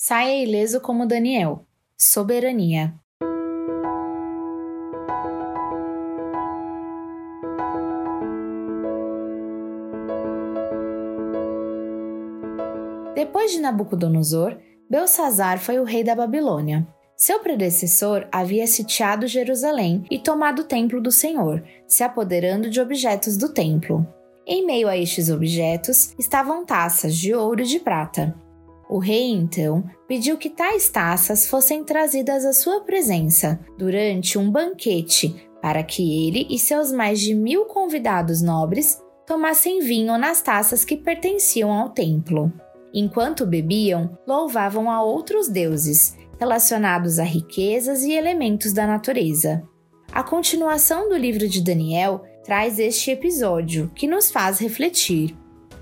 Saia ileso como Daniel. Soberania. Depois de Nabucodonosor, Belsazar foi o rei da Babilônia. Seu predecessor havia sitiado Jerusalém e tomado o templo do Senhor, se apoderando de objetos do templo. Em meio a estes objetos estavam taças de ouro e de prata. O rei, então, pediu que tais taças fossem trazidas à sua presença durante um banquete para que ele e seus mais de mil convidados nobres tomassem vinho nas taças que pertenciam ao templo. Enquanto bebiam, louvavam a outros deuses, relacionados a riquezas e elementos da natureza. A continuação do livro de Daniel traz este episódio, que nos faz refletir.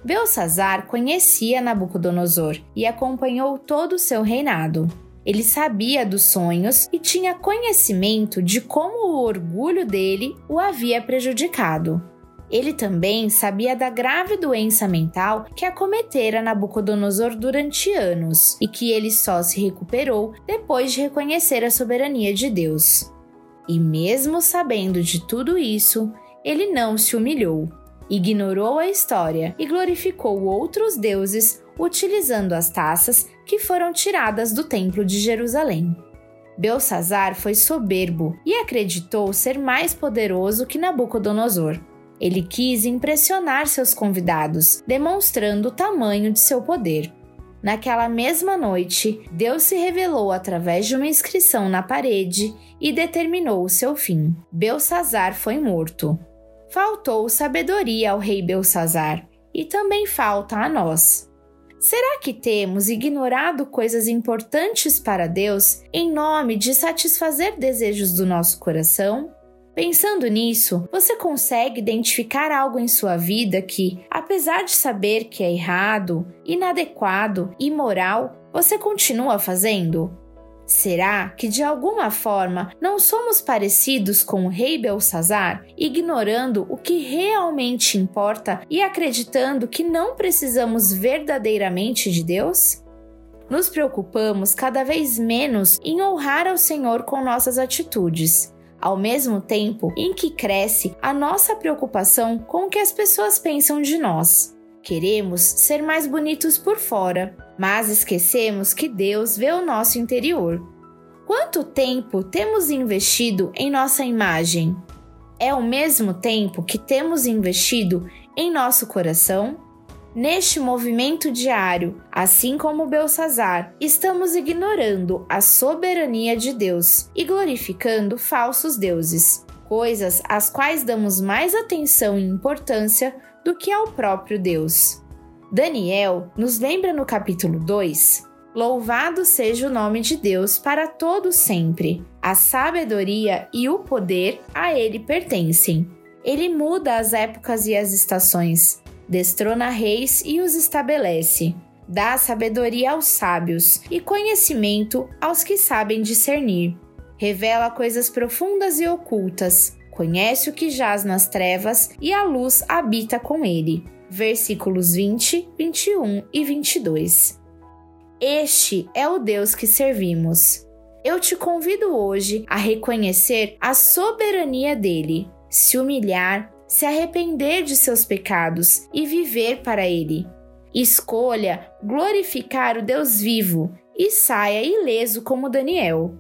Belsazar conhecia Nabucodonosor e acompanhou todo o seu reinado. Ele sabia dos sonhos e tinha conhecimento de como o orgulho dele o havia prejudicado. Ele também sabia da grave doença mental que acometera Nabucodonosor durante anos e que ele só se recuperou depois de reconhecer a soberania de Deus. E mesmo sabendo de tudo isso, ele não se humilhou ignorou a história e glorificou outros deuses utilizando as taças que foram tiradas do Templo de Jerusalém. Belsazar foi soberbo e acreditou ser mais poderoso que Nabucodonosor. Ele quis impressionar seus convidados, demonstrando o tamanho de seu poder. Naquela mesma noite, Deus se revelou através de uma inscrição na parede e determinou o seu fim. Belsazar foi morto faltou sabedoria ao rei Belsazar e também falta a nós. Será que temos ignorado coisas importantes para Deus em nome de satisfazer desejos do nosso coração? Pensando nisso, você consegue identificar algo em sua vida que, apesar de saber que é errado, inadequado, imoral, você continua fazendo? Será que de alguma forma não somos parecidos com o rei Belsazar, ignorando o que realmente importa e acreditando que não precisamos verdadeiramente de Deus? Nos preocupamos cada vez menos em honrar ao Senhor com nossas atitudes, ao mesmo tempo em que cresce a nossa preocupação com o que as pessoas pensam de nós. Queremos ser mais bonitos por fora, mas esquecemos que Deus vê o nosso interior. Quanto tempo temos investido em nossa imagem? É o mesmo tempo que temos investido em nosso coração? Neste movimento diário, assim como Belsazar, estamos ignorando a soberania de Deus e glorificando falsos deuses, coisas às quais damos mais atenção e importância do que ao próprio Deus. Daniel nos lembra no capítulo 2: Louvado seja o nome de Deus para todo sempre. A sabedoria e o poder a ele pertencem. Ele muda as épocas e as estações, destrona reis e os estabelece. Dá sabedoria aos sábios e conhecimento aos que sabem discernir. Revela coisas profundas e ocultas, conhece o que jaz nas trevas e a luz habita com ele. Versículos 20, 21 e 22. Este é o Deus que servimos. Eu te convido hoje a reconhecer a soberania dele, se humilhar, se arrepender de seus pecados e viver para ele. Escolha glorificar o Deus vivo e saia ileso como Daniel.